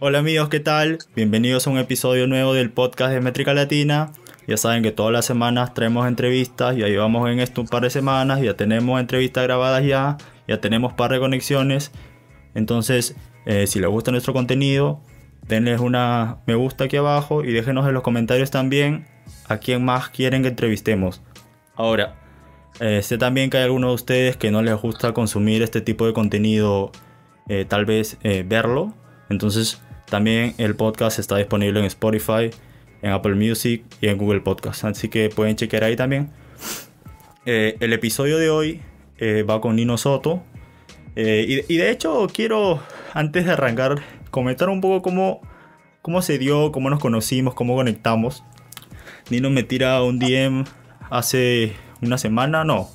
Hola amigos, ¿qué tal? Bienvenidos a un episodio nuevo del podcast de Métrica Latina. Ya saben que todas las semanas traemos entrevistas, ya llevamos en esto un par de semanas, ya tenemos entrevistas grabadas ya, ya tenemos par de conexiones. Entonces, eh, si les gusta nuestro contenido, denles una me gusta aquí abajo y déjenos en los comentarios también a quién más quieren que entrevistemos. Ahora, eh, sé también que hay algunos de ustedes que no les gusta consumir este tipo de contenido, eh, tal vez verlo. Entonces, también el podcast está disponible en Spotify, en Apple Music y en Google Podcast. Así que pueden chequear ahí también. Eh, el episodio de hoy eh, va con Nino Soto. Eh, y, de hecho quiero, antes de arrancar, comentar un poco cómo, cómo se dio, cómo nos conocimos, cómo conectamos. Nino me tira un DM hace una semana, no,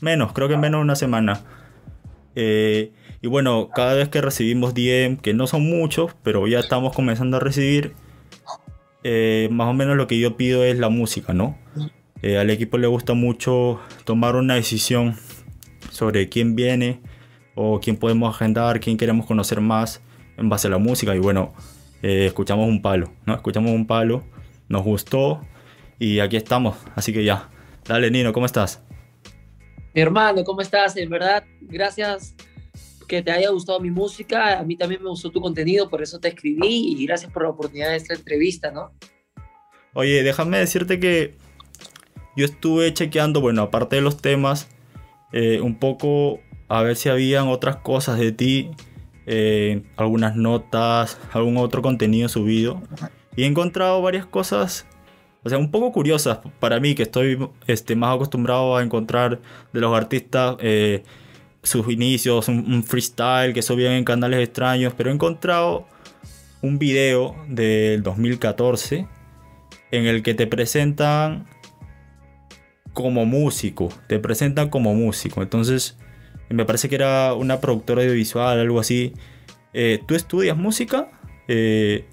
menos, creo que menos de una semana. Y bueno, cada vez que recibimos DM, que no son muchos, pero ya estamos comenzando a recibir, eh, más o menos lo que yo pido es la música, ¿no? Eh, al equipo le gusta mucho tomar una decisión sobre quién viene o quién podemos agendar, quién queremos conocer más en base a la música. Y bueno, eh, escuchamos un palo, ¿no? Escuchamos un palo, nos gustó y aquí estamos. Así que ya, dale Nino, ¿cómo estás? Mi hermano, ¿cómo estás? En verdad, gracias que te haya gustado mi música, a mí también me gustó tu contenido, por eso te escribí y gracias por la oportunidad de esta entrevista, ¿no? Oye, déjame decirte que yo estuve chequeando, bueno, aparte de los temas, eh, un poco a ver si habían otras cosas de ti, eh, algunas notas, algún otro contenido subido. Y he encontrado varias cosas, o sea, un poco curiosas para mí, que estoy este, más acostumbrado a encontrar de los artistas. Eh, sus inicios, un, freestyle que subían en canales extraños, pero he encontrado un video del 2014 en el que te presentan como músico, te presentan como músico. Entonces, me parece que era una productora audiovisual, algo así. Eh, ¿Tú estudias música? Eh,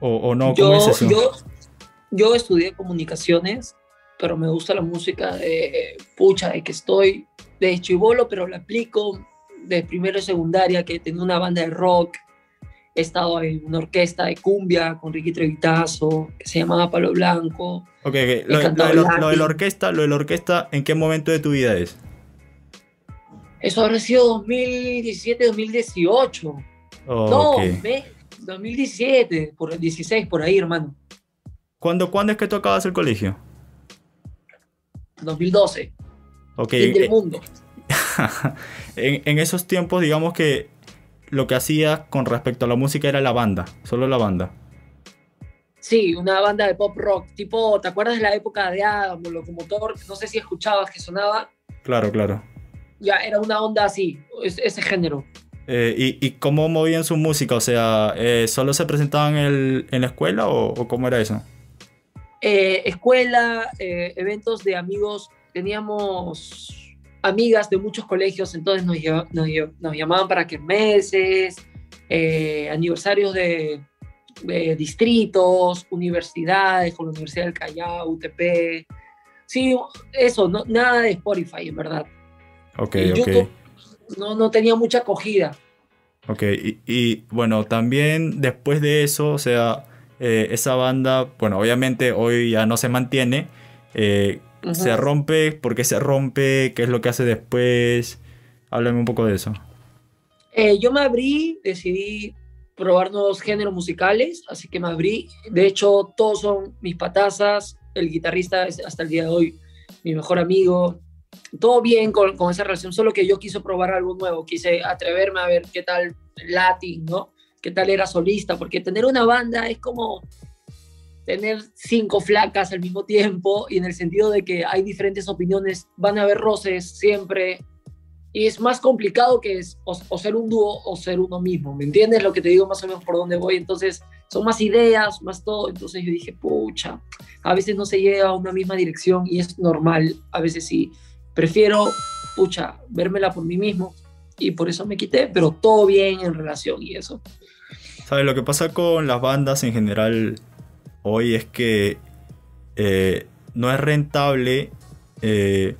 o, no? Yo, yo, yo, estudié comunicaciones, pero me gusta la música de pucha, de que estoy de chivolo, pero lo aplico de primero y secundaria, que tengo una banda de rock, he estado en una orquesta de cumbia con Ricky Trevitazo, que se llamaba Palo Blanco. Ok, Lo, de la orquesta, lo de la orquesta, ¿en qué momento de tu vida es? Eso habrá sido 2017, 2018. no, 2017, por el 16, por ahí, hermano. ¿Cuándo, ¿Cuándo es que tú acabas el colegio? 2012. Ok. del eh, mundo. en, esos tiempos, digamos que lo que hacía con respecto a la música era la banda, solo la banda. Sí, una banda de pop rock, tipo, ¿te acuerdas de la época de Adam, Locomotor? No sé si escuchabas que sonaba. Claro, claro. Ya, era una onda así, ese género. Eh, y, cómo movían su música? O sea, eh, ¿solo se presentaban en, la escuela o, cómo era eso? escuela, eventos de amigos teníamos amigas de muchos colegios, entonces nos, nos, llamaban para que meses, eh, aniversarios de, distritos, universidades, con la Universidad del Callao, UTP. Sí, eso, no, nada de Spotify, en verdad. Ok, ok. No, no tenía mucha acogida. Ok, y, bueno, también después de eso, o sea, eh, esa banda, bueno, obviamente hoy ya no se mantiene. Eh, se rompe, por qué se rompe, qué es lo que hace después. Háblame un poco de eso. Eh, yo me abrí, decidí probar nuevos géneros musicales, así que me abrí. De hecho, todos son mis patazas. El guitarrista es hasta el día de hoy mi mejor amigo. Todo bien con, con esa relación, solo que yo quise probar algo nuevo, quise atreverme a ver qué tal Latin, ¿no? ¿Qué tal era solista? Porque tener una banda es como tener cinco flacas al mismo tiempo y en el sentido de que hay diferentes opiniones, van a haber roces siempre y es más complicado que es o, ser un dúo o ser uno mismo, ¿me entiendes lo que te digo más o menos por dónde voy? Entonces son más ideas, más todo, entonces yo dije, pucha, a veces no se llega a una misma dirección y es normal, a veces sí, prefiero, pucha, vérmela por mí mismo y por eso me quité, pero todo bien en relación y eso. ¿Sabes? Lo que pasa con las bandas en general hoy es que eh, no es rentable, eh,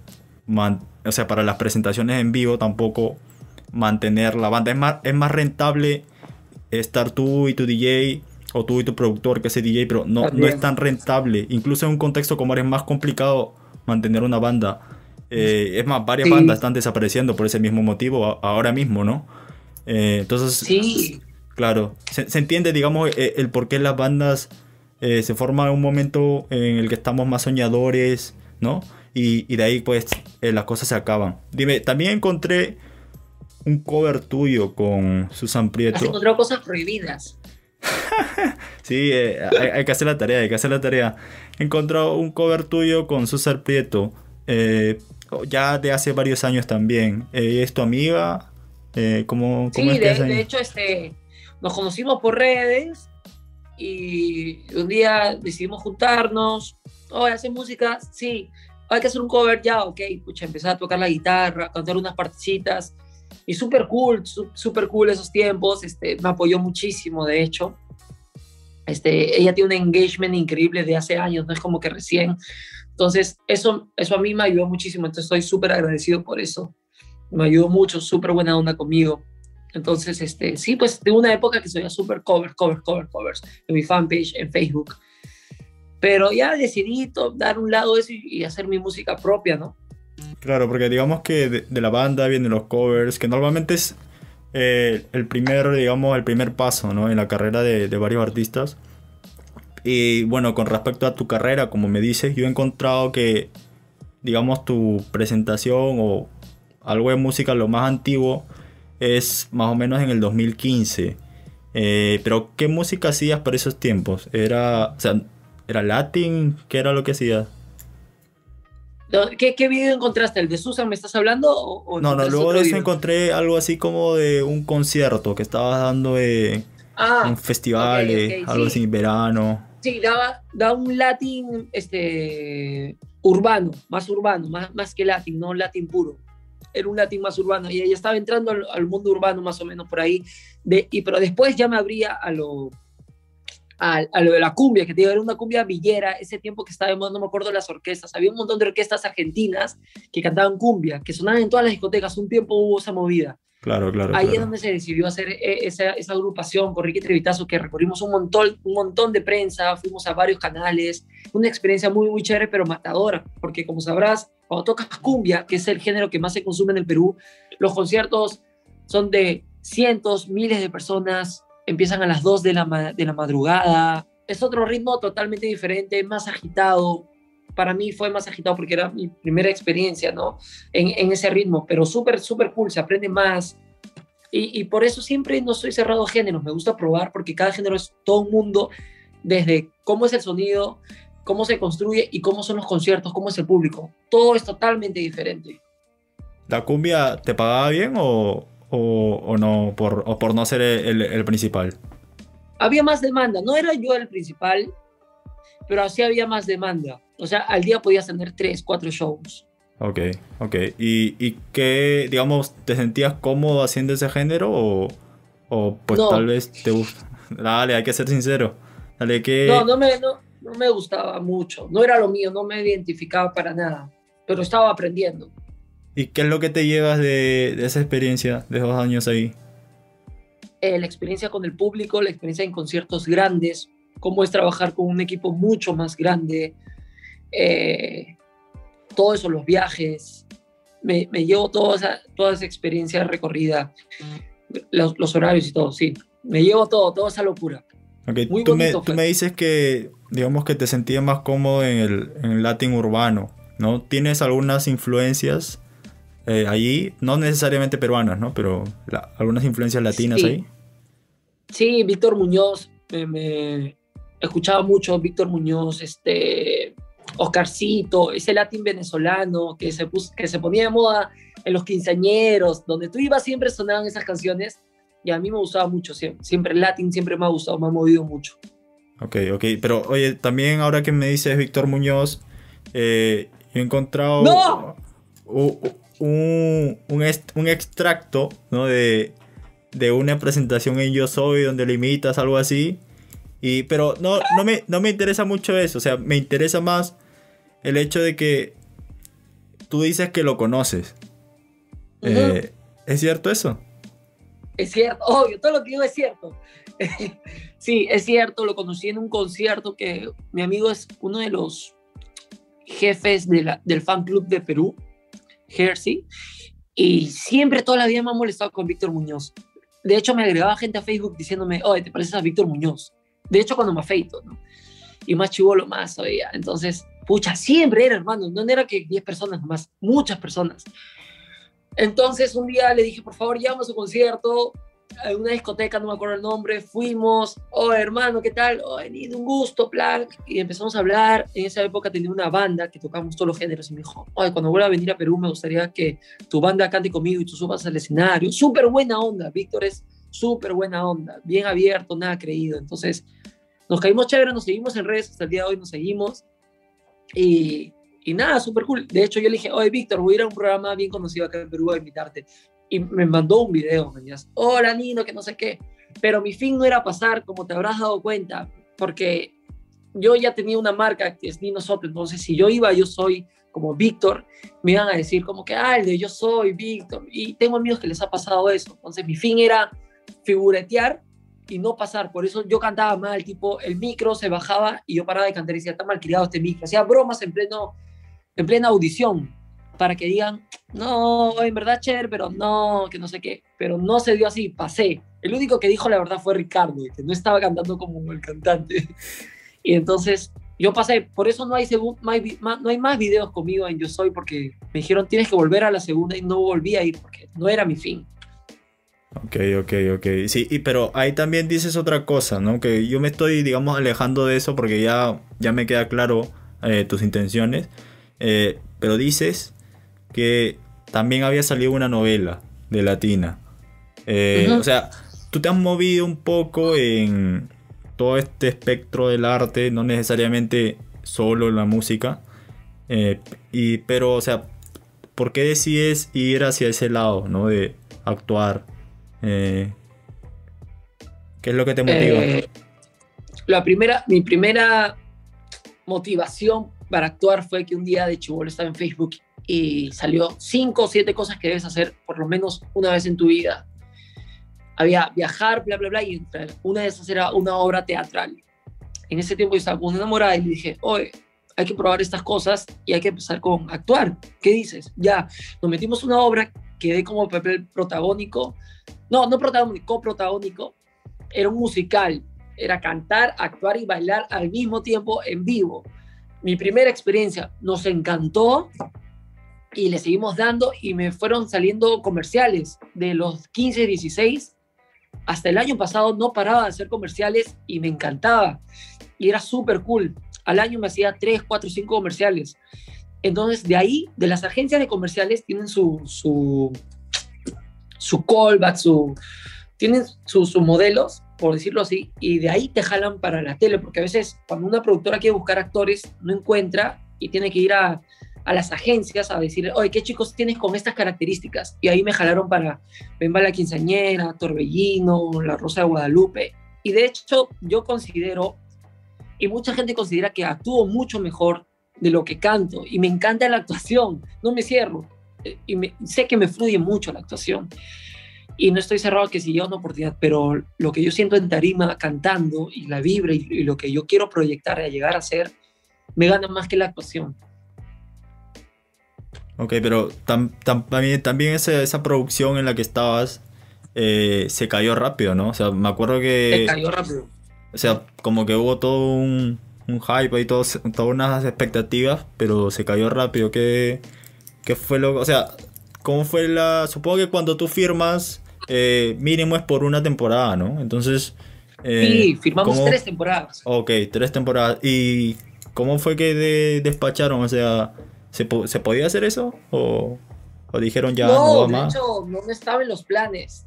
o sea, para las presentaciones en vivo tampoco mantener la banda. Es más, es más rentable estar tú y tu DJ o tú y tu productor que es DJ, pero no, no es tan rentable. Incluso en un contexto como ahora es más complicado mantener una banda. Eh, es más, varias bandas están desapareciendo por ese mismo motivo ahora mismo, ¿no? Eh, entonces, sí. claro, se, entiende, digamos, eh, el, por qué las bandas se forman en un momento en el que estamos más soñadores, ¿no? Y, de ahí, pues, las cosas se acaban. Dime, también encontré un cover tuyo con Susan Prieto. Has encontrado cosas prohibidas. sí, hay, que hacer la tarea, hay que hacer la tarea. He encontrado un cover tuyo con Susan Prieto. Eh, ya de hace varios años también. Eh, ¿Es tu amiga? Eh, ¿cómo, sí, de, hecho este, nos conocimos por redes y un día decidimos juntarnos. Oh, ¿hacer música? Sí. Hay que hacer un cover ya, ok. Pucha, empezar a tocar la guitarra, cantar unas partecitas. Y súper cool, súper cool esos tiempos. Este, me apoyó muchísimo, de hecho. Este, ella tiene un engagement increíble de hace años, no es como que recién. Entonces, eso, eso a mí me ayudó muchísimo, entonces estoy súper agradecido por eso. Me ayudó mucho, súper buena onda conmigo. Entonces, este, sí, pues de una época que soy súper covers, covers, covers, covers en mi fanpage, en Facebook. Pero ya decidí dar un lado eso y, hacer mi música propia, ¿no? Claro, porque digamos que de, la banda vienen los covers, que normalmente es eh, el primer, digamos, el primer paso, ¿no? En la carrera de, de varios artistas. Y bueno, con respecto a tu carrera, como me dices, yo he encontrado que, digamos, tu presentación o algo de música, lo más antiguo, es más o menos en el 2015. Eh, pero, ¿qué música hacías para esos tiempos? ¿Era, o sea, ¿era latín? ¿Qué era lo que hacías? ¿Qué, ¿Qué, video encontraste? ¿El de Susan me estás hablando? O, no, no, luego de eso encontré algo así como de un concierto que estabas dando de ah, un festival, algo así, verano. Sí, daba, un latín este, urbano, más urbano, más, más que latín, no latín puro. Era un latín más urbano y ella estaba entrando al, mundo urbano más o menos por ahí. De, y, pero después ya me abría a lo, a, lo de la cumbia, que te era una cumbia villera, ese tiempo que estaba no me acuerdo las orquestas, había un montón de orquestas argentinas que cantaban cumbia, que sonaban en todas las discotecas, un tiempo hubo esa movida. Claro, claro. Ahí es donde se decidió hacer e, esa, esa, agrupación con Ricky Trevitazo, que recorrimos un montón, un montón de prensa, fuimos a varios canales, una experiencia muy, muy chévere, pero matadora, porque como sabrás, cuando tocas cumbia, que es el género que más se consume en el Perú, los conciertos son de cientos, miles de personas, empiezan a las 2 de la, de la madrugada, es otro ritmo totalmente diferente, más agitado, para mí fue más agitado porque era mi primera experiencia, ¿no? En, en ese ritmo, pero súper, súper cool, se aprende más. Y, y, por eso siempre no estoy cerrado a géneros, me gusta probar porque cada género es todo un mundo, desde cómo es el sonido, cómo se construye y cómo son los conciertos, cómo es el público. Todo es totalmente diferente. ¿La cumbia te pagaba bien o, o, o no, por, o por no ser el, el principal? Había más demanda, no era yo el principal, pero así había más demanda. O sea, al día podías tener tres, cuatro shows. Ok, ok. ¿Y, y qué, digamos, te sentías cómodo haciendo ese género o, o pues tal vez te gusta? Dale, hay que ser sincero. Dale, que... No, no me, no, no me gustaba mucho. No era lo mío, no me identificaba para nada. Pero estaba aprendiendo. ¿Y qué es lo que te llevas de, de esa experiencia, de esos años ahí? Eh, la experiencia con el público, la experiencia en conciertos grandes, cómo es trabajar con un equipo mucho más grande, eh, todo eso, los viajes, me, llevo toda esa, toda esa experiencia recorrida, los, horarios y todo, sí, me llevo todo, toda esa locura. Muy tú, me, tú me, dices que, digamos que te sentías más cómodo en el, en latín urbano, ¿no? ¿Tienes algunas influencias eh, allí? No necesariamente peruanas, ¿no? Pero algunas influencias latinas ahí. Sí, Víctor Muñoz, me, escuchaba mucho Víctor Muñoz, este, Oscarcito, ese latín venezolano que se, que se ponía de moda en los quinceañeros, donde tú ibas siempre sonaban esas canciones y a mí me gustaba mucho, siempre, siempre el latín siempre me ha gustado, me ha movido mucho. Ok, ok, pero oye, también ahora que me dices Víctor Muñoz, eh, he encontrado un, un, un, extracto ¿no? de, de una presentación en Yo Soy donde le imitas algo así. Y, pero no, no, me, no me interesa mucho eso, o sea, me interesa más el hecho de que tú dices que lo conoces. Eh, ¿Es cierto eso? es cierto, obvio, todo lo que digo es cierto. sí, es cierto, lo conocí en un concierto que mi amigo es uno de los jefes de la, del fan club de Perú, Jersey, y siempre toda la vida me ha molestado con Víctor Muñoz. De hecho, me agregaba gente a Facebook diciéndome, oye, ¿te pareces a Víctor Muñoz? De hecho, cuando me afeito, ¿no? Y más chivolo más todavía. Entonces, pucha, siempre era, hermano. No era que 10 personas más, muchas personas. Entonces, un día le dije, por favor, llama a su concierto a una discoteca, no me acuerdo el nombre, fuimos, oh hermano, ¿qué tal? Oh, venido, un gusto, plan, y empezamos a hablar. En esa época tenía una banda que tocábamos todos los géneros y me dijo, oye, cuando vuelva a venir a Perú me gustaría que tu banda cante conmigo y tú subas al escenario. Súper buena onda, Víctor es súper buena onda, bien abierto, nada creído. Entonces, nos caímos chévere, nos seguimos en redes, hasta el día de hoy nos seguimos. Y, y nada, súper cool. De hecho, yo le dije, oye, Víctor, voy a ir a un programa bien conocido acá en Perú a invitarte y me mandó un video, mañas. Hola, Nino, que no sé qué. Pero mi fin no era pasar, como te habrás dado cuenta, porque yo ya tenía una marca que es Nino Soto, entonces si yo iba, yo soy como Víctor, me iban a decir como que, de yo soy Víctor, y tengo amigos que les ha pasado eso, entonces mi fin era figuretear y no pasar, por eso yo cantaba mal, tipo, el micro se bajaba y yo paraba de cantar y decía, está mal criado este micro, hacía bromas en, pleno, en plena audición, para que digan, no, en verdad chévere, pero no, que no sé qué. Pero no se dio así, pasé. El único que dijo la verdad fue Ricardo, que no estaba cantando como el cantante. Y entonces yo pasé, por eso no hay, no hay más videos conmigo en Yo Soy, porque me dijeron tienes que volver a la segunda y no volví a ir porque no era mi fin. Ok, ok, ok. Sí, y, pero ahí también dices otra cosa, ¿no? Que yo me estoy, digamos, alejando de eso porque ya, ya me queda claro eh, tus intenciones. Eh, pero dices que también había salido una novela de Latina. Eh, o sea, tú te has movido un poco en todo este espectro del arte, no necesariamente solo en la música. Y, pero, o sea, ¿por qué decides ir hacia ese lado, ¿no? De actuar. Eh, ¿Qué es lo que te motiva? la primera, mi primera motivación para actuar fue que un día de chivolo estaba en Facebook y salió cinco o siete cosas que debes hacer por lo menos una vez en tu vida. Había viajar, bla, bla, bla, y una de esas era una obra teatral. En ese tiempo yo estaba con enamorada y le dije, oye, hay que probar estas cosas y hay que empezar con actuar. ¿Qué dices? Ya, nos metimos una obra, quedé como papel protagónico. No, no protagónico, coprotagónico. Era un musical. Era cantar, actuar y bailar al mismo tiempo en vivo. Mi primera experiencia nos encantó y le seguimos dando y me fueron saliendo comerciales de los 15, 16 hasta el año pasado no paraba de hacer comerciales y me encantaba y era súper cool. Al año me hacía 3, 4, 5 comerciales. Entonces de ahí, de las agencias de comerciales tienen su, su, su callback, su, tienen sus modelos, por decirlo así, y de ahí te jalan para la tele, porque a veces cuando una productora quiere buscar actores, no encuentra y tiene que ir a, a las agencias a decir, oye, ¿qué chicos tienes con estas características? Y ahí me jalaron para Bemba la Quinceañera, Torbellino, La Rosa de Guadalupe. Y de hecho, yo considero, y mucha gente considera que actúo mucho mejor de lo que canto. Y me encanta la actuación, no me cierro. Y sé que me fluye mucho la actuación. Y no estoy cerrado que si yo una oportunidad, pero lo que yo siento en tarima cantando y la vibra y, y lo que yo quiero proyectar y llegar a ser, me gana más que la actuación. Ok, pero también, también esa, esa, producción en la que estabas eh, se cayó rápido, ¿no? O sea, me acuerdo que... Se cayó rápido. O sea, como que hubo todo un, un hype y todo, todas unas expectativas, pero se cayó rápido. ¿Qué, ¿Qué, fue lo...? O sea, ¿cómo fue la...? Supongo que cuando tú firmas, eh, mínimo es por una temporada, ¿no? Entonces... Eh, sí, firmamos tres temporadas. Ok, tres temporadas. ¿Y cómo fue que despacharon? O sea... ¿Se, ¿Se, podía hacer eso? ¿O, o dijeron ya no, no de hecho, no estaba en los planes.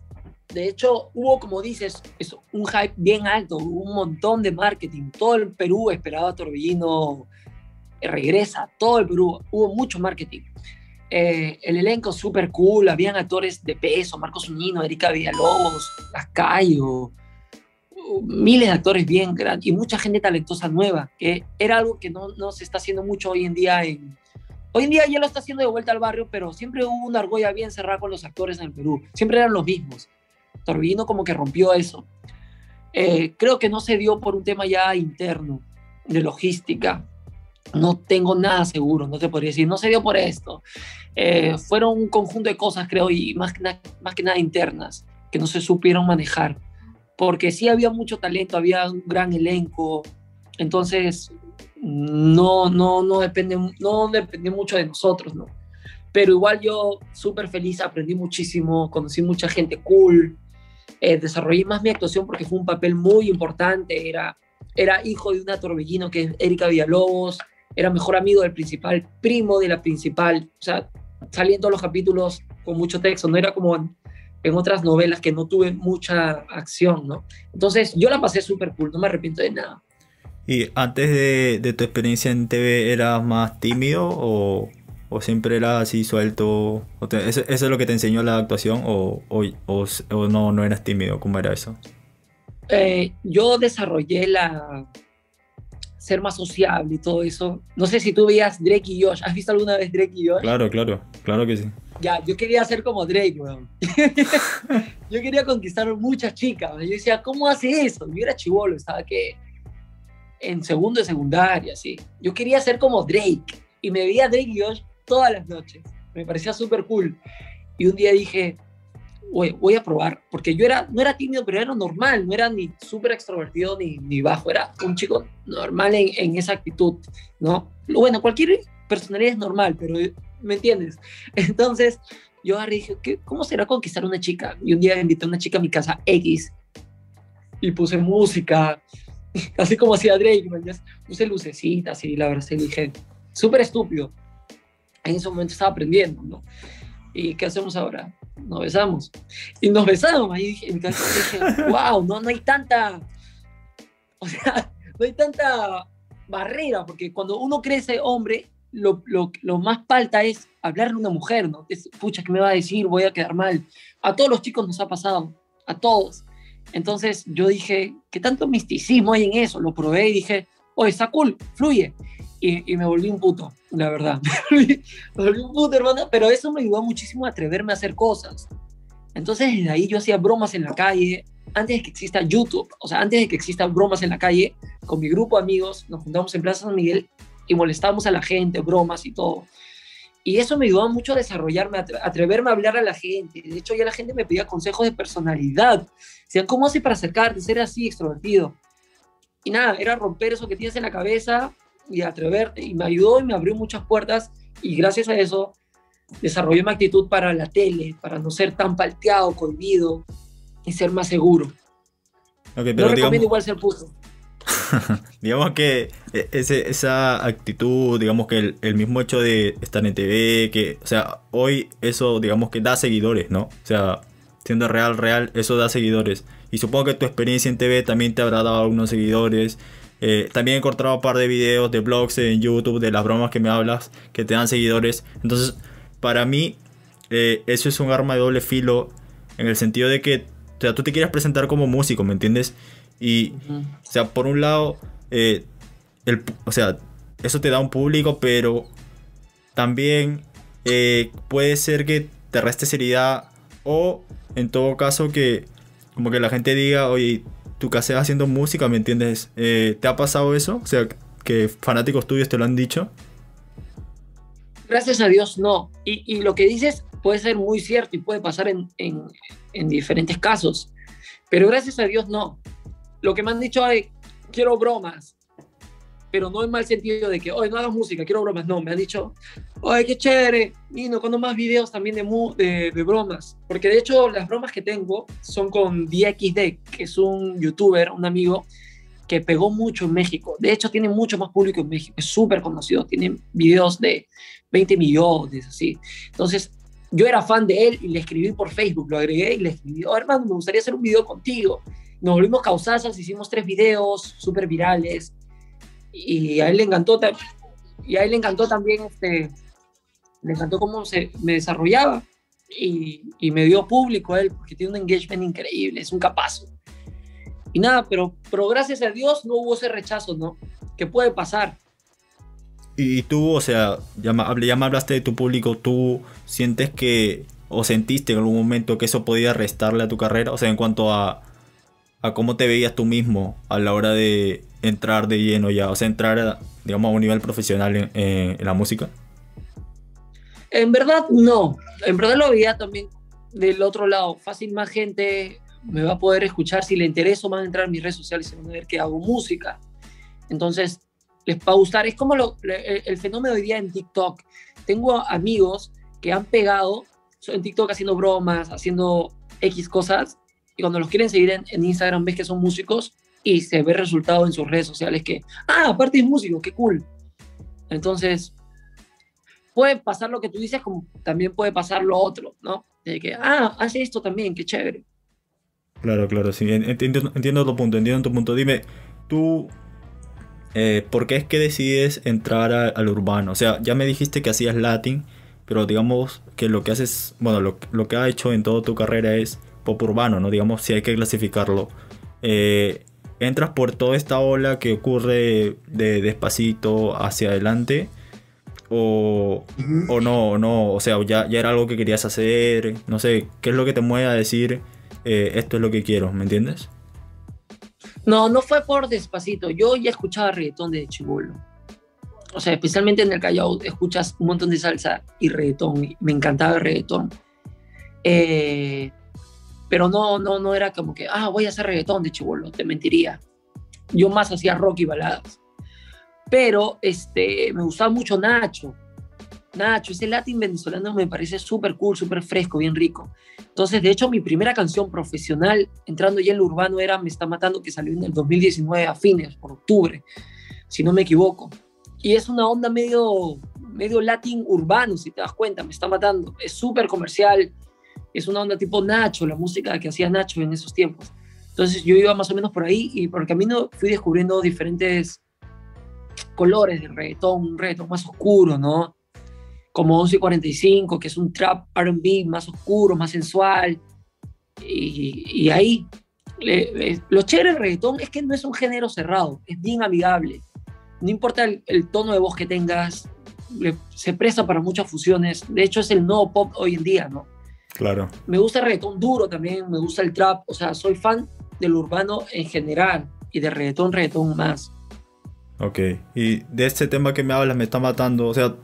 De hecho, hubo, como dices, eso, un hype bien alto, hubo un montón de marketing. Todo el Perú esperaba a Torbellino eh, regresa, todo el Perú, hubo mucho marketing. Eh, el elenco súper cool, habían actores de peso, Marcos Uñino, Erika Villalobos, Lascayo, miles de actores bien grandes y mucha gente talentosa nueva, que era algo que no, no se está haciendo mucho hoy en día en, Hoy en día ya lo está haciendo de vuelta al barrio, pero siempre hubo una argolla bien cerrada con los actores en el Perú. Siempre eran los mismos. Torbellino como que rompió eso. Eh, creo que no se dio por un tema ya interno, de logística. No tengo nada seguro, no te podría decir, no se dio por esto. Eh, fueron un conjunto de cosas, creo, y más que, más que nada internas, que no se supieron manejar. Porque sí había mucho talento, había un gran elenco, entonces no, no, no, depende, no depende mucho de nosotros, ¿no? Pero igual yo súper feliz, aprendí muchísimo, conocí mucha gente cool, eh, desarrollé más mi actuación porque fue un papel muy importante, era, era hijo de una torbellino que es Erika Villalobos, era mejor amigo del principal, primo de la principal, o sea, salí en todos los capítulos con mucho texto, no era como en, en otras novelas que no tuve mucha acción, ¿no? Entonces yo la pasé súper cool, no me arrepiento de nada. ¿Y antes de, de, tu experiencia en TV eras más tímido o, o siempre eras así suelto? O ¿eso, es lo que te enseñó la actuación o, o, o no, no eras tímido? ¿Cómo era eso? Eh, yo desarrollé la ser más sociable y todo eso. No sé si tú veías Drake y Josh. ¿Has visto alguna vez Drake y Josh? Claro, claro, claro que sí. Ya, yo quería ser como Drake, weón. yo quería conquistar muchas chicas. Yo decía, ¿cómo hace eso? Yo era chivolo, estaba que en segundo de secundaria, sí. Yo quería ser como Drake y me veía Drake y Josh todas las noches. Me parecía súper cool. Y un día dije, voy, a probar, porque yo era, no era tímido, pero era normal, no era ni súper extrovertido ni, ni bajo, era un chico normal en, en esa actitud, ¿no? Bueno, cualquier personalidad es normal, pero ¿me entiendes? Entonces, yo y dije, ¿qué, ¿cómo será conquistar una chica? Y un día invité a una chica a mi casa X y puse música, así como hacía Drake, puse lucecitas y la verdad, se dije, súper estúpido. En ese momento estaba aprendiendo, ¿no? ¿Y qué hacemos ahora? Nos besamos. Y nos besamos. Ahí dije, wow, no, no hay tanta, o sea, no hay tanta barrera, porque cuando uno crece hombre, lo, lo, más falta es hablarle a una mujer, ¿no? Es, pucha, ¿qué me va a decir? Voy a quedar mal. A todos los chicos nos ha pasado, a todos. Entonces yo dije, ¿qué tanto misticismo hay en eso? Lo probé y dije, oye, está cool, fluye. Y, y me volví un puto, la verdad. me volví un puto, hermano, pero eso me ayudó muchísimo a atreverme a hacer cosas. Entonces desde ahí yo hacía bromas en la calle, antes de que exista YouTube, o sea, antes de que existan bromas en la calle, con mi grupo de amigos, nos juntamos en Plaza San Miguel y molestábamos a la gente, bromas y todo. Y eso me ayudó mucho a desarrollarme, a atreverme a hablar a la gente. De hecho, ya la gente me pedía consejos de personalidad. Decían, ¿cómo hace para acercarte, ser así extrovertido? Y nada, era romper eso que tienes en la cabeza y atreverte. Y me ayudó y me abrió muchas puertas. Y gracias a eso desarrollé mi actitud para la tele, para no ser tan palteado, cohibido y ser más seguro. Okay, pero no recomiendo digamos... igual ser puto. digamos que e, ese, esa actitud, digamos que el, el, mismo hecho de estar en TV, que, o sea, hoy eso, digamos que da seguidores, ¿no? O sea, siendo real, real, eso da seguidores. Y supongo que tu experiencia en TV también te habrá dado algunos seguidores. Eh, también he encontrado un par de videos de blogs en YouTube de las bromas que me hablas, que te dan seguidores. Entonces, para mí, eh, eso es un arma de doble filo, en el sentido de que, o sea, tú te quieres presentar como músico, ¿me entiendes? Y, uh -huh. o sea, por un lado, eh, el, o sea, eso te da un público, pero también puede ser que te reste seriedad o, en todo caso, que como que la gente diga, oye, tú haces haciendo música, ¿me entiendes? Eh, ¿Te ha pasado eso? O sea, que fanáticos tuyos te lo han dicho. Gracias a Dios, no. Y, y lo que dices puede ser muy cierto y puede pasar en, en, en diferentes casos. Pero gracias a Dios, no lo que me han dicho es, quiero bromas, pero no en mal sentido de que, oye, no hagas música, quiero bromas, no, me han dicho, oye, qué chévere, Nino, cuando más videos también de, de, de, bromas, porque de hecho las bromas que tengo son con DXD, que es un youtuber, un amigo que pegó mucho en México, de hecho tiene mucho más público en México, es súper conocido, tiene videos de 20 millones, así, entonces yo era fan de él y le escribí por Facebook, lo agregué y le escribí, oh, hermano, me gustaría hacer un video contigo, nos volvimos causazas, hicimos tres videos súper virales y a él le encantó y a él le encantó también este le encantó cómo se me desarrollaba y, y, me dio público a él porque tiene un engagement increíble, es un capazo. Y nada, pero, pero gracias a Dios no hubo ese rechazo, ¿no? Que puede pasar. Y tú, o sea, ya, ya me hablaste de tu público, ¿tú sientes que o sentiste en algún momento que eso podía restarle a tu carrera? O sea, en cuanto a, a cómo te veías tú mismo a la hora de entrar de lleno ya, o sea, entrar, digamos, a un nivel profesional en, en la música. En verdad, no. En verdad lo veía también del otro lado. Fácil más gente me va a poder escuchar si le interesa, van a entrar en mis redes sociales y van a ver que hago música. Entonces, les va a gustar. Es como lo, el, el, fenómeno hoy día en TikTok. Tengo amigos que han pegado en TikTok haciendo bromas, haciendo X cosas, y cuando los quieren seguir en, en Instagram ves que son músicos y se ve resultado en sus redes sociales que, ah, aparte es músico, qué cool. Entonces, puede pasar lo que tú dices, como también puede pasar lo otro, ¿no? De que, ah, hace esto también, qué chévere. Claro, claro, sí, entiendo, entiendo tu punto, entiendo tu punto. Dime, tú, eh, ¿por qué es que decides entrar al urbano? O sea, ya me dijiste que hacías latín, pero digamos que lo que haces, bueno, lo, lo que ha hecho en toda tu carrera es pop urbano, ¿no? Digamos, si hay que clasificarlo. Eh, entras por toda esta ola que ocurre de despacito hacia adelante o, uh -huh. o no, o no, o sea, ya, ya era algo que querías hacer, no sé, ¿qué es lo que te mueve a decir eh, esto es lo que quiero, ¿me entiendes? No, no fue por despacito, yo ya escuchaba reggaetón de chibolo. O sea, especialmente en el Callao escuchas un montón de salsa y reggaetón, me encantaba el reggaetón. Eh, pero no, no, no era como que, ah, voy a hacer reggaetón de chibolo, te mentiría. Yo más hacía rock y baladas. Pero este, me gustaba mucho Nacho. Nacho, ese latín venezolano me parece súper cool, súper fresco, bien rico. Entonces, de hecho, mi primera canción profesional, entrando ya en lo urbano, era Me está matando, que salió en el 2019 a fines, por octubre, si no me equivoco. Y es una onda medio, medio latín urbano, si te das cuenta, Me está matando. Es súper comercial, es una onda tipo Nacho, la música que hacía Nacho en esos tiempos. Entonces, yo iba más o menos por ahí y por el camino fui descubriendo diferentes colores de reggaetón, un reggaetón más oscuro, ¿no? Como 11 y 45, que es un trap RB más oscuro, más sensual. Y, y ahí, le, le, lo chévere del reggaetón es que no es un género cerrado, es bien amigable. No importa el, el tono de voz que tengas, le, se presta para muchas fusiones. De hecho, es el nuevo pop hoy en día, ¿no? Claro. Me gusta el reggaetón duro también, me gusta el trap, o sea, soy fan del urbano en general y de reggaetón, reggaetón más. Ok, y de este tema que me hablas me está matando, o sea,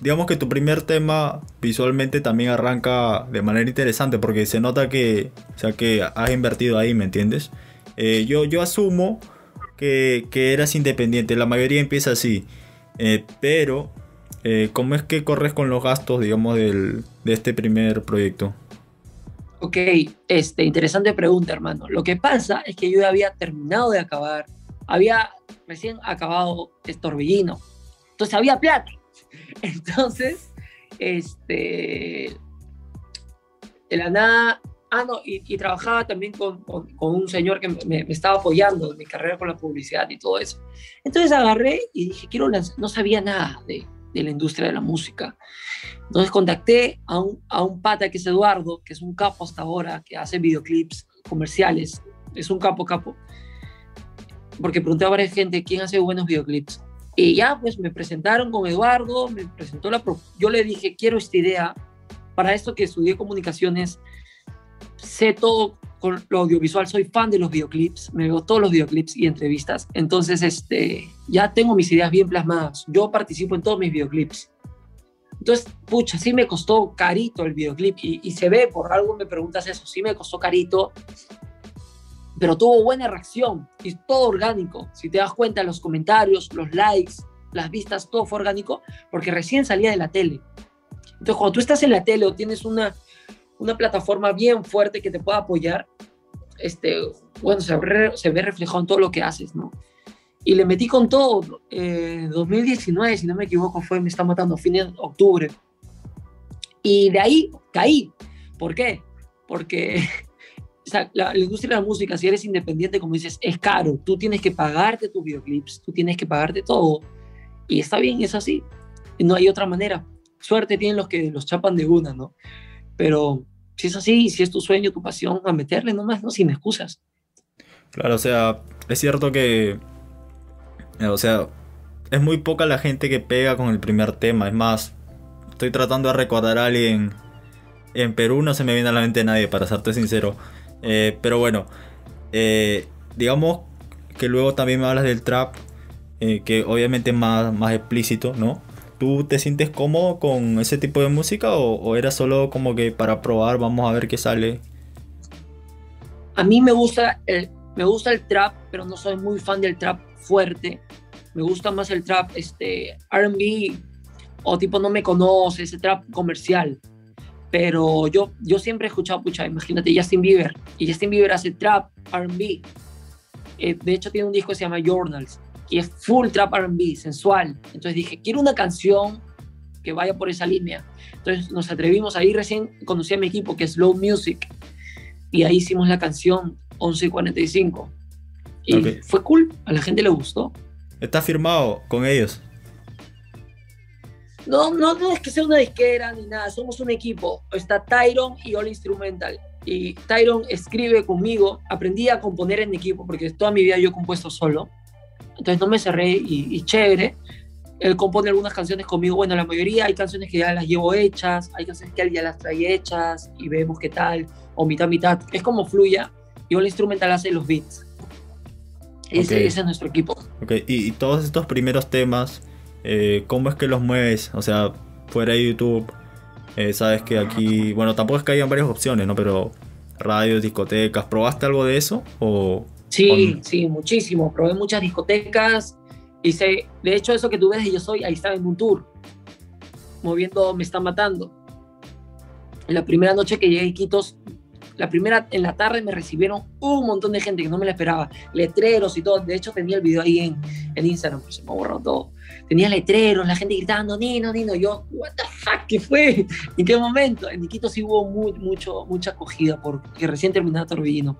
digamos que tu primer tema visualmente también arranca de manera interesante porque se nota que, o sea, que has invertido ahí, ¿me entiendes? Eh, yo, yo asumo que, que, eras independiente, la mayoría empieza así, eh, pero eh, ¿cómo es que corres con los gastos, digamos, del, de este primer proyecto? Ok, este, interesante pregunta, hermano. Lo que pasa es que yo había terminado de acabar, había recién acabado Estorbellino, entonces había plata. Entonces, este, de la nada, ah, no, y, y trabajaba también con, con, con, un señor que me, me, estaba apoyando en mi carrera con la publicidad y todo eso. Entonces agarré y dije, quiero lanzar, no sabía nada de, de la industria de la música. Entonces contacté a un, a un pata que es Eduardo, que es un capo hasta ahora, que hace videoclips comerciales, es un capo capo, porque pregunté a varias gente quién hace buenos videoclips. Y ya, pues me presentaron con Eduardo, me presentó la... Yo le dije, quiero esta idea, para esto que estudié comunicaciones, sé todo con lo audiovisual, soy fan de los videoclips, me veo todos los videoclips y entrevistas, entonces este, ya tengo mis ideas bien plasmadas, yo participo en todos mis videoclips. Entonces, pucha, sí me costó carito el videoclip y, y se ve, por algo me preguntas eso, sí me costó carito, pero tuvo buena reacción y todo orgánico. Si te das cuenta, los comentarios, los likes, las vistas, todo fue orgánico porque recién salía de la tele. Entonces, cuando tú estás en la tele o tienes una, una plataforma bien fuerte que te pueda apoyar, este, bueno, se, re, se ve reflejado en todo lo que haces, ¿no? Y le metí con todo. Eh, 2019, si no me equivoco, fue Me está matando, fin de octubre. Y de ahí caí. ¿Por qué? Porque o sea, la, la, industria de la música, si eres independiente, como dices, es caro. Tú tienes que pagarte tus videoclips, tú tienes que pagarte todo. Y está bien, es así. No hay otra manera. Suerte tienen los que los chapan de una, ¿no? Pero si es así, si es tu sueño, tu pasión, a meterle nomás, ¿no? Sin excusas. Claro, o sea, es cierto que. O sea, es muy poca la gente que pega con el primer tema. Es más, estoy tratando de recordar a alguien en Perú no se me viene a la mente nadie, para serte sincero. Eh, pero bueno, eh, digamos que luego también me hablas del trap, eh, que obviamente es más, más explícito, ¿no? ¿Tú te sientes cómodo con ese tipo de música o, era solo como que para probar, vamos a ver qué sale? A mí me gusta el, me gusta el trap, pero no soy muy fan del trap fuerte. Me gusta más el trap este, RB o tipo no me conoce, ese trap comercial. Pero yo, yo siempre he escuchado, pucha, imagínate Justin Bieber. Y Justin Bieber hace trap, RB. Eh, de hecho, tiene un disco que se llama Journals, y es full trap RB, sensual. Entonces dije, quiero una canción que vaya por esa línea. Entonces nos atrevimos ahí, recién conocí a mi equipo, que es Slow Music. Y ahí hicimos la canción 11 y 45. Y fue cool, a la gente le gustó. ¿Está firmado con ellos? No, no, no es que sea una disquera ni nada, somos un equipo. Está Tyron y All Instrumental. Y Tyron escribe conmigo, aprendí a componer en equipo porque toda mi vida yo he compuesto solo. Entonces no me cerré y, chévere. Él compone algunas canciones conmigo. Bueno, la mayoría hay canciones que ya las llevo hechas, hay canciones que él ya las trae hechas y vemos qué tal, o mitad, mitad. Es como fluya y All Instrumental hace los beats. Ese, es nuestro equipo. Ok, y todos estos primeros temas eh, ¿cómo es que los mueves? O sea, fuera de YouTube, eh, sabes que aquí, bueno, tampoco es que hayan varias opciones, ¿no? Pero radios, discotecas, ¿probaste algo de eso? O, sí, sí, muchísimo. Probé muchas discotecas. Hice, de hecho, eso que tú ves de Yo Soy, ahí estaba en un tour, moviendo Me Están Matando. En la primera noche que llegué a Iquitos, la primera, en la tarde me recibieron un montón de gente que no me la esperaba, letreros y todo. De hecho, tenía el video ahí en, en Instagram, pues se me borró todo. Tenía letreros, la gente gritando, Nino, Nino. Yo, ¿what the fuck? ¿Qué fue? ¿En qué momento? En Niquito sí hubo muy, mucho, mucha acogida porque recién terminaba Torbellino.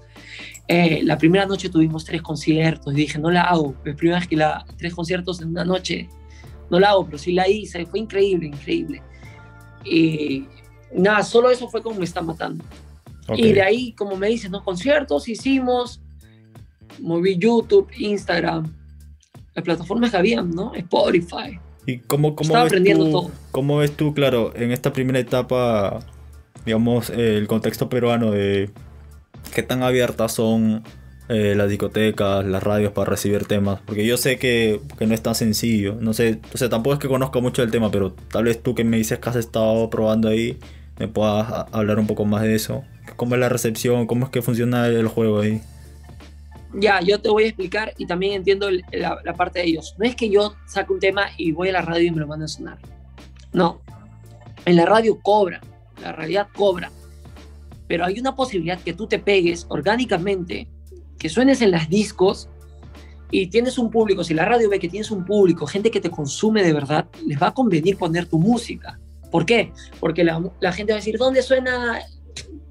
Eh, la primera noche tuvimos tres conciertos y dije, no la hago. La primera vez que la, tres conciertos en una noche, no la hago, pero sí la hice. Fue increíble, increíble. Y nada, solo eso fue como me está matando. Y de ahí, como me dices, ¿no? Conciertos hicimos, moví YouTube, Instagram, las plataformas que habían, ¿no? Spotify. ¿Y cómo, cómo Estaba aprendiendo todo. ¿Cómo ves tú, claro, en esta primera etapa, digamos, el contexto peruano de qué tan abiertas son eh, las discotecas, las radios para recibir temas? Porque yo sé que, que, no es tan sencillo. No sé, o sea, tampoco es que conozca mucho el tema, pero tal vez tú que me dices que has estado probando ahí, me puedas hablar un poco más de eso. ¿Cómo es la recepción? ¿Cómo es que funciona el juego ahí? Ya, yo te voy a explicar y también entiendo la, parte de ellos. No es que yo saque un tema y voy a la radio y me lo van a sonar. No. En la radio cobra, la realidad cobra. Pero hay una posibilidad que tú te pegues orgánicamente, que suenes en las discos y tienes un público. Si la radio ve que tienes un público, gente que te consume de verdad, les va a convenir poner tu música. ¿Por qué? Porque la, la gente va a decir, ¿dónde suena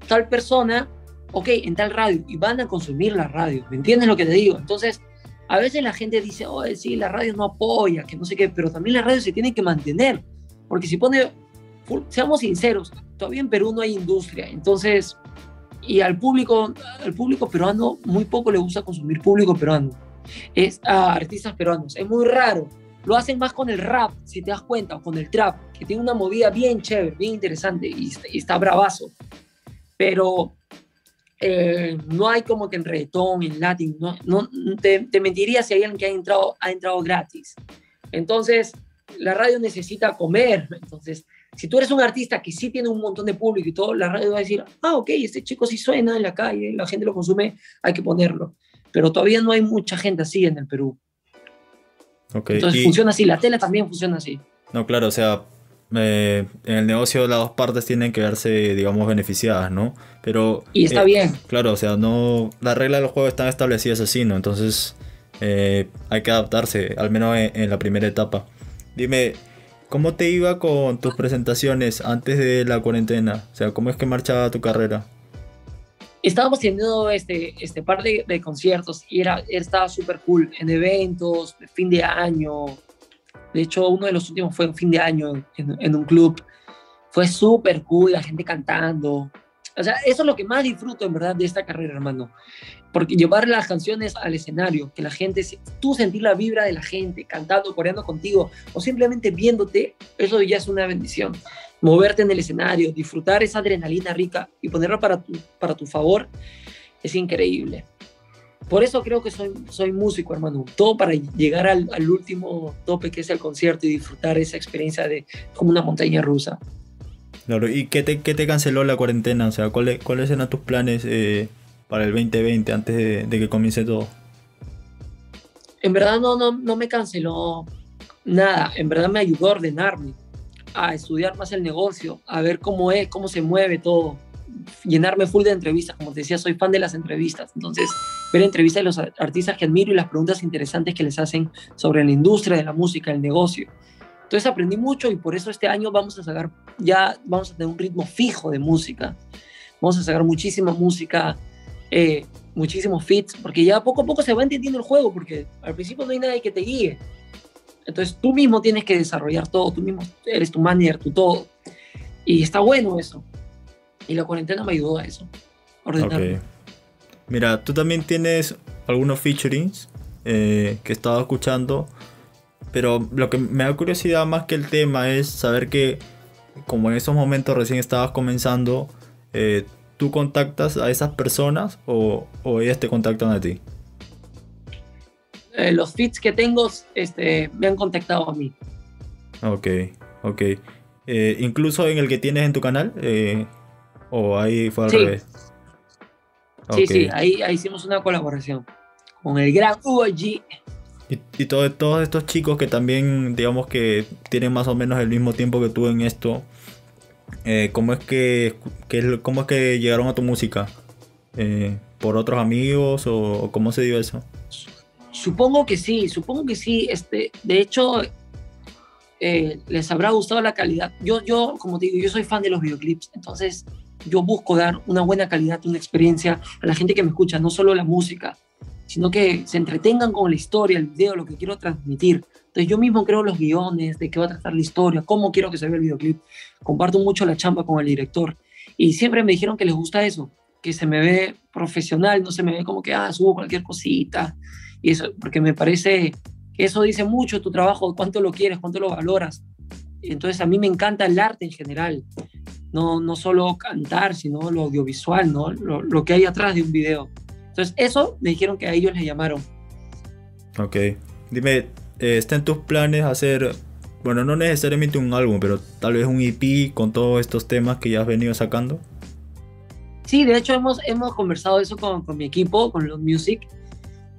tal persona, ok, en tal radio, y van a consumir la radio, ¿me entiendes lo que te digo? Entonces, a veces la gente dice, oh, sí, la radio no apoya, que no sé qué, pero también la radio se tiene que mantener, porque si pone, seamos sinceros, todavía en Perú no hay industria, entonces, y al público, al público peruano muy poco le gusta consumir público peruano, es a artistas peruanos, es muy raro, lo hacen más con el rap, si te das cuenta, o con el trap, que tiene una movida bien chévere, bien interesante y, y está bravazo pero eh, no hay como que en reggaetón, en latín, no, no te, mentiría si hay alguien que ha entrado, ha entrado gratis. Entonces, la radio necesita comer. Entonces, si tú eres un artista que sí tiene un montón de público y todo, la radio va a decir, ah, ok, este chico sí suena en la calle, la gente lo consume, hay que ponerlo. Pero todavía no hay mucha gente así en el Perú. Okay. Entonces funciona así, la tele también funciona así. No, claro, o sea, en el negocio las dos partes tienen que verse, digamos, beneficiadas, ¿no? Pero... Y está eh, bien. Claro, o sea, no... Las reglas del juego están establecidas así, ¿no? Entonces eh, hay que adaptarse, al menos en, la primera etapa. Dime, ¿cómo te iba con tus presentaciones antes de la cuarentena? O sea, ¿cómo es que marchaba tu carrera? Estábamos teniendo este, este par de, conciertos y era, estaba súper cool en eventos, fin de año, de hecho, uno de los últimos fue en fin de año en, un club. Fue súper cool, la gente cantando. O sea, eso es lo que más disfruto en verdad de esta carrera, hermano. Porque llevar las canciones al escenario, que la gente, tú sentir la vibra de la gente cantando, coreando contigo o simplemente viéndote, eso ya es una bendición. moverte en el escenario, disfrutar esa adrenalina rica y ponerla para tu, para tu favor, es increíble. Por eso creo que soy, soy músico, hermano. Todo para llegar al, al último tope que es el concierto y disfrutar esa experiencia de como una montaña rusa. Claro, ¿y qué te, qué te canceló la cuarentena? O sea, ¿cuáles, cuáles eran tus planes eh, para el 2020 antes de, de, que comience todo? En verdad no, no, no me canceló nada, en verdad me ayudó a ordenarme, a estudiar más el negocio, a ver cómo es, cómo se mueve todo, llenarme full de entrevistas, como te decía, soy fan de las entrevistas, entonces ver entrevistas de los artistas que admiro y las preguntas interesantes que les hacen sobre la industria de la música, el negocio. Entonces aprendí mucho y por eso este año vamos a sacar, ya vamos a tener un ritmo fijo de música. Vamos a sacar muchísima música, eh, muchísimos fits, porque ya poco a poco se va entendiendo el juego, porque al principio no hay nadie que te guíe. Entonces tú mismo tienes que desarrollar todo, tú mismo eres tu manager, tu todo. Y está bueno eso. Y la cuarentena me ayudó a eso. Okay. Mira, tú también tienes algunos featurings eh, que he estado escuchando pero lo que me da curiosidad más que el tema es saber que, como en esos momentos recién estabas comenzando, eh, ¿tú contactas a esas personas o, o, ellas te contactan a ti? Eh, los feeds que tengo este, me han contactado a mí. Ok, ok. Incluso en el que tienes en tu canal, o ahí fue al sí. revés. Sí, okay. sí, ahí, ahí hicimos una colaboración con el gran UG. Y, y todo, todos estos chicos que también, digamos que tienen más o menos el mismo tiempo que tú en esto, eh, ¿cómo, es que, que, ¿cómo es que llegaron a tu música? Eh, ¿Por otros amigos o, o, cómo se dio eso? Supongo que sí, supongo que sí. Este, de hecho, eh, les habrá gustado la calidad. Yo, yo, como te digo, yo soy fan de los videoclips, entonces yo busco dar una buena calidad, una experiencia a la gente que me escucha, no solo la música sino que se entretengan con la historia, el video, lo que quiero transmitir. Entonces yo mismo creo los guiones, de qué va a tratar la historia, cómo quiero que se vea el videoclip. Comparto mucho la chamba con el director. Y siempre me dijeron que les gusta eso, que se me ve profesional, no se me ve como que, ah, subo cualquier cosita. Y eso, porque me parece que eso dice mucho tu trabajo, cuánto lo quieres, cuánto lo valoras. Entonces a mí me encanta el arte en general, no, no solo cantar, sino lo audiovisual, ¿no? lo, lo que hay atrás de un video. Entonces, eso me dijeron que a ellos les llamaron. Ok. Dime, eh, ¿está en tus planes hacer, bueno, no necesariamente un álbum, pero tal vez un EP con todos estos temas que ya has venido sacando? Sí, de hecho hemos, hemos conversado eso con, con mi equipo, con los Music.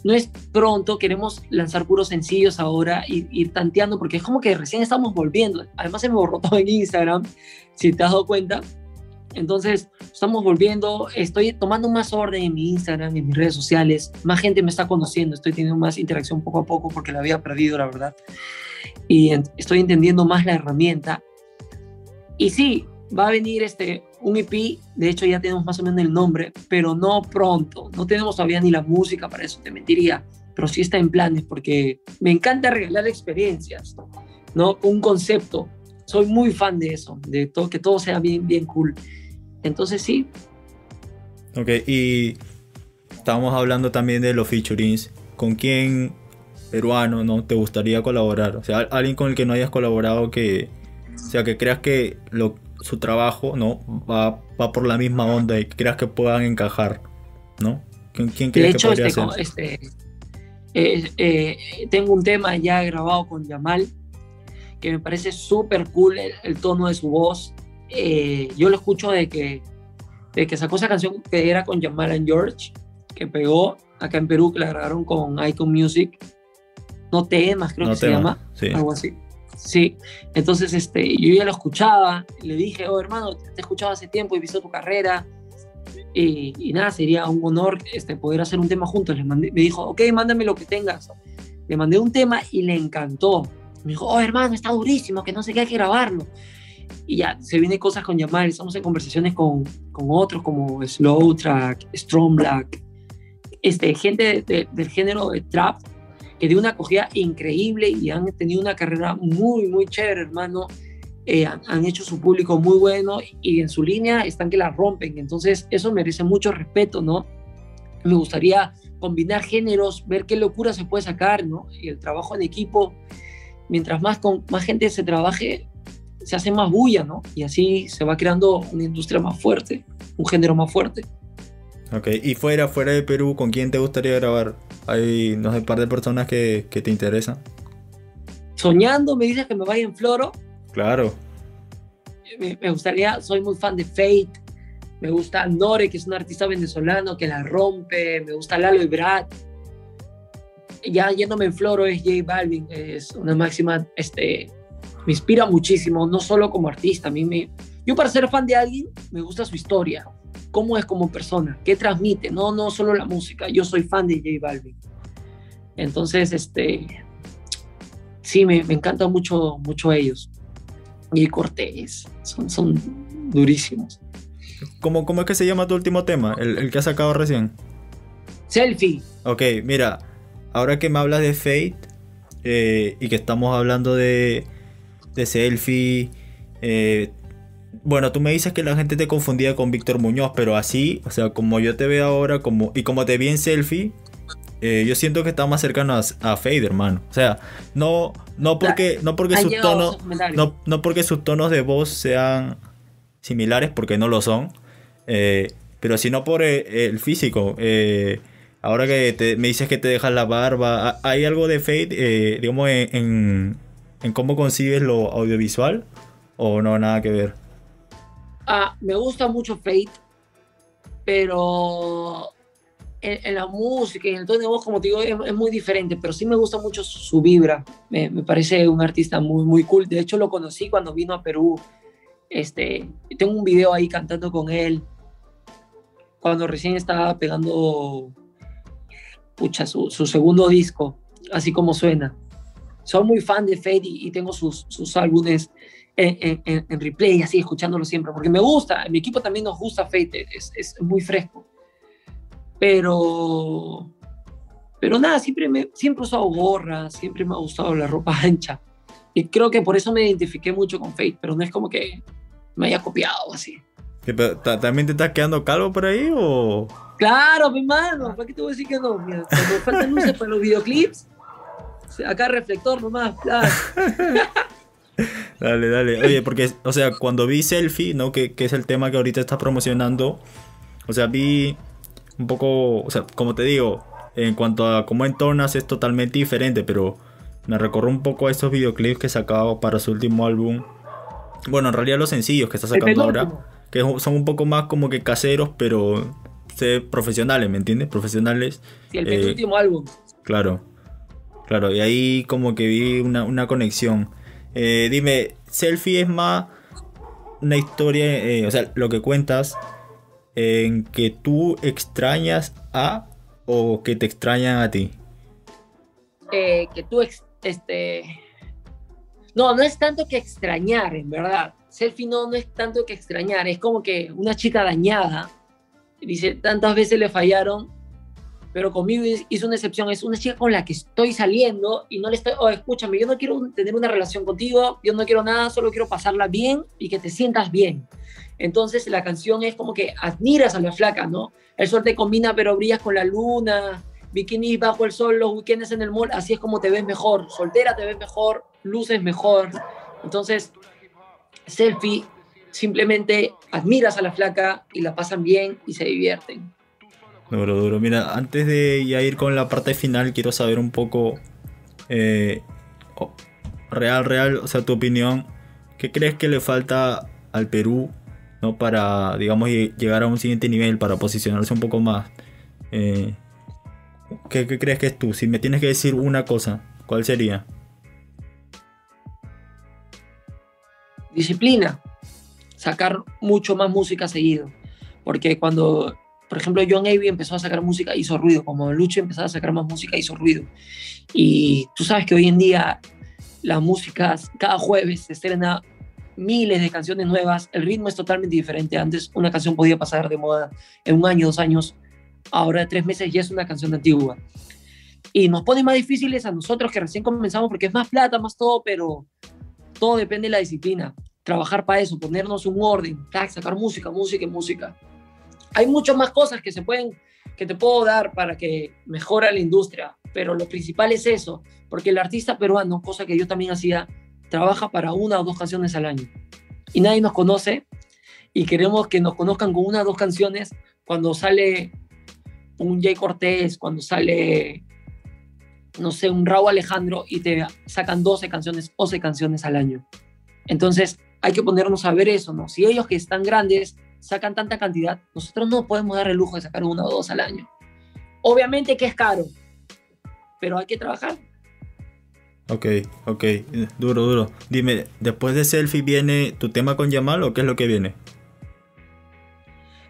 No es pronto, queremos lanzar puros sencillos ahora, ir, ir tanteando, porque es como que recién estamos volviendo. Además se me borró todo en Instagram, si te has dado cuenta. Entonces, estamos volviendo, estoy tomando más orden en mi Instagram, en mis redes sociales, más gente me está conociendo, estoy teniendo más interacción poco a poco porque la había perdido, la verdad. Y estoy entendiendo más la herramienta. Y sí, va a venir este, un EP, de hecho ya tenemos más o menos el nombre, pero no pronto, no tenemos todavía ni la música para eso, te mentiría, pero sí está en planes porque me encanta regalar experiencias, ¿no? Un concepto, soy muy fan de eso, de todo, que todo sea bien, bien cool. Entonces sí. Ok, y estábamos hablando también de los featurings. ¿Con quién peruano no te gustaría colaborar? O sea, alguien con el que no hayas colaborado que, o sea, que creas que lo, su trabajo no va, va por la misma onda y creas que puedan encajar, ¿no? ¿Quién, quién crees de hecho, que podría este, ser? Este, eh, eh, tengo un tema ya grabado con Yamal que me parece súper cool el, el, tono de su voz. Eh, yo lo escucho de que, de que sacó esa canción que era con Jamal and George, que pegó acá en Perú, que la grabaron con Icon Music. No temas, creo No que se llama. sí. Algo así. Sí, entonces este, yo ya lo escuchaba, le dije, oh hermano, te he escuchado hace tiempo, he visto tu carrera, y, y, nada, sería un honor este, poder hacer un tema juntos. Le mandé, me dijo, ok, mándame lo que tengas. Le mandé un tema y le encantó. Me dijo, oh hermano, está durísimo, que no sé qué hay que grabarlo. Y ya, se vienen cosas con Yamal, estamos en conversaciones con, con otros como Slow Track, Strong Black, este, gente de, de, del género de trap que dio una acogida increíble y han tenido una carrera muy, muy chévere, hermano. Eh, han, han, hecho su público muy bueno y en su línea están que la rompen. Entonces, eso merece mucho respeto, ¿no? Me gustaría combinar géneros, ver qué locura se puede sacar, ¿no? Y el trabajo en equipo, mientras más con más gente se trabaje, se hace más bulla, ¿no? Y así se va creando una industria más fuerte, un género más fuerte. Ok, y fuera, fuera de Perú, ¿con quién te gustaría grabar? Hay, no sé, un par de personas que, que te interesan. Soñando, me dices que me vaya en Floro. Claro. Me, me gustaría, soy muy fan de Fate. Me gusta Nore, que es un artista venezolano que la rompe. Me gusta Lalo y Brad. Ya yéndome en Floro es J Balvin. Es una máxima, este, me inspira muchísimo, no solo como artista. A mí me, yo para ser fan de alguien, me gusta su historia cómo es como persona, qué transmite, no, no solo la música, yo soy fan de J Balvin. Entonces, este, sí, me, me encantan mucho, mucho ellos. Y Cortés, son, son durísimos. ¿Cómo, ¿Cómo es que se llama tu último tema, el, el que has sacado recién? Selfie. Ok, mira, ahora que me hablas de Fate eh, y que estamos hablando de, de Selfie, eh, bueno, tú me dices que la gente te confundía con Víctor Muñoz, pero así, o sea, como yo te veo ahora como, y como te vi en selfie, eh, yo siento que está más cercano a, a Fade, hermano. O sea, no, no porque, no porque sus tonos, no, no, porque sus tonos de voz sean similares, porque no lo son, eh, pero sino por eh, el físico. ahora que me dices que te dejas la barba, ¿hay algo de Fade, digamos, en, en cómo consigues lo audiovisual? ¿O no, nada que ver? Ah, me gusta mucho Fate, pero en, la música y en el tono de voz, como te digo, es, muy diferente, pero sí me gusta mucho su, vibra. Me, parece un artista muy, muy cool. De hecho, lo conocí cuando vino a Perú. Este, tengo un video ahí cantando con él, cuando recién estaba pegando pucha, su, segundo disco, así como suena. Soy muy fan de Fate y, y tengo sus, sus álbumes en, en, replay, así, escuchándolo siempre, porque me gusta, mi equipo también nos gusta Fate, es, es muy fresco. Pero, pero nada, siempre, me, siempre he usado gorra, siempre me ha gustado la ropa ancha. Y creo que por eso me identifiqué mucho con Fate, pero no es como que me haya copiado así. ¿También te estás quedando calvo por ahí o...? Claro, mi mano, ¿para qué te voy a decir que no? Mira, cuando faltan luces para los videoclips, acá reflector nomás, claro. dale, dale. Oye, porque, o sea, cuando vi Selfie, ¿no? Que, que, es el tema que ahorita estás promocionando, o sea, vi un poco, o sea, como te digo, en cuanto a cómo entonas es totalmente diferente, pero me recorro un poco a estos videoclips que sacado para su último álbum. Bueno, en realidad los sencillos que está sacando ahora, que son un poco más como que caseros, pero profesionales, ¿me entiendes? Profesionales. Sí, el eh, último álbum. Claro, claro, y ahí como que vi una, una conexión. Eh, dime, selfie es más una historia, eh, o sea, lo que cuentas en que tú extrañas a o que te extrañan a ti. Eh, que tú, este... No, no es tanto que extrañar, en verdad. Selfie no, no es tanto que extrañar, es como que una chica dañada, dice, tantas veces le fallaron pero conmigo hizo una excepción. Es una chica con la que estoy saliendo y no le estoy, oh, escúchame, yo no quiero tener una relación contigo, yo no quiero nada, solo quiero pasarla bien y que te sientas bien. Entonces la canción es como que admiras a la flaca, ¿no? El sol te combina, pero brillas con la luna, bikini bajo el sol, los weekends en el mall, así es como te ves mejor. Soltera te ves mejor, luces mejor. Entonces, selfie, simplemente admiras a la flaca y la pasan bien y se divierten. Duro, duro. Mira, antes de ya ir con la parte final, quiero saber un poco eh, real, real, o sea, tu opinión. ¿Qué crees que le falta al Perú, no, para, digamos, llegar a un siguiente nivel, para posicionarse un poco más? Eh, ¿qué, ¿Qué crees que es tú? Si me tienes que decir una cosa, ¿cuál sería? Disciplina. Sacar mucho más música seguido. Porque cuando por ejemplo, John Avey empezó a sacar música, hizo ruido, como Lucho empezó a sacar más música, hizo ruido. Y tú sabes que hoy en día las músicas, cada jueves se estrena miles de canciones nuevas, el ritmo es totalmente diferente. Antes una canción podía pasar de moda en un año, dos años, ahora tres meses ya es una canción antigua. Y nos pone más difíciles a nosotros que recién comenzamos porque es más plata, más todo, pero todo depende de la disciplina. Trabajar para eso, ponernos un orden, sacar música, música y música hay muchas más cosas que se pueden que te puedo dar para que mejore la industria, pero lo principal es eso, porque el artista peruano, cosa que yo también hacía, trabaja para una o dos canciones al año. Y nadie nos conoce y queremos que nos conozcan con una o dos canciones cuando sale un Jay Cortés, cuando sale, no sé, un Raúl Alejandro y te sacan 12 canciones, 11 canciones al año. Entonces hay que ponernos a ver eso, ¿no? Si ellos que están grandes sacan tanta cantidad, nosotros no podemos dar el lujo de sacar uno o dos al año. Obviamente que es caro, pero hay que trabajar. Ok, ok, duro, duro. Dime, ¿después de Selfie viene tu tema con Yamal o qué es lo que viene?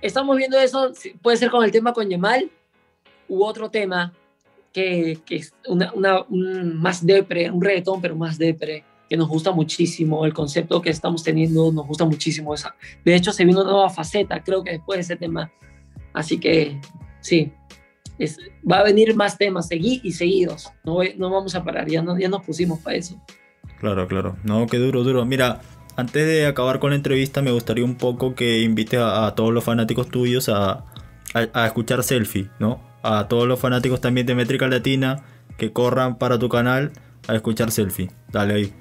Estamos viendo eso, puede ser con el tema con Yamal u otro tema que, que es una, una, un más depre, un reggaetón, pero más depre, que nos gusta muchísimo, el concepto que estamos teniendo nos gusta muchísimo. Esa. De hecho, se vino una nueva faceta, creo que después de ese tema. Así que sí, va a venir más temas seguí y seguidos. No, no vamos a parar, ya, no, ya nos pusimos para eso. Claro, claro. No, qué duro, duro. Mira, antes de acabar con la entrevista, me gustaría un poco que invites a, todos los fanáticos tuyos a, a, escuchar Selfie, ¿no? A todos los fanáticos también de Métrica Latina que corran para tu canal a escuchar Selfie. Dale ahí.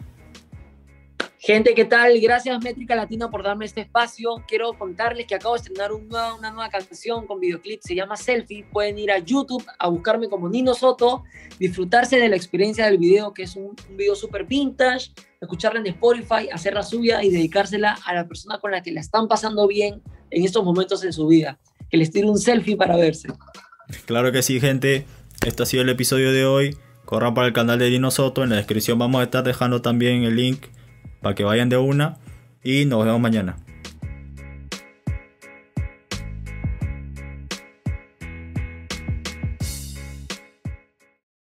Gente, ¿qué tal? Gracias Métrica Latina por darme este espacio. Quiero contarles que acabo de estrenar una, nueva canción con videoclip, se llama Selfie. Pueden ir a YouTube a buscarme como Nino Soto, disfrutarse de la experiencia del video, que es un, video súper vintage, escucharla en Spotify, hacer la suya y dedicársela a la persona con la que la están pasando bien en estos momentos en su vida. Que les tire un selfie para verse. Claro que sí, gente. Esto ha sido el episodio de hoy. Corran para el canal de Nino Soto. En la descripción vamos a estar dejando también el link para que vayan de una y nos vemos mañana.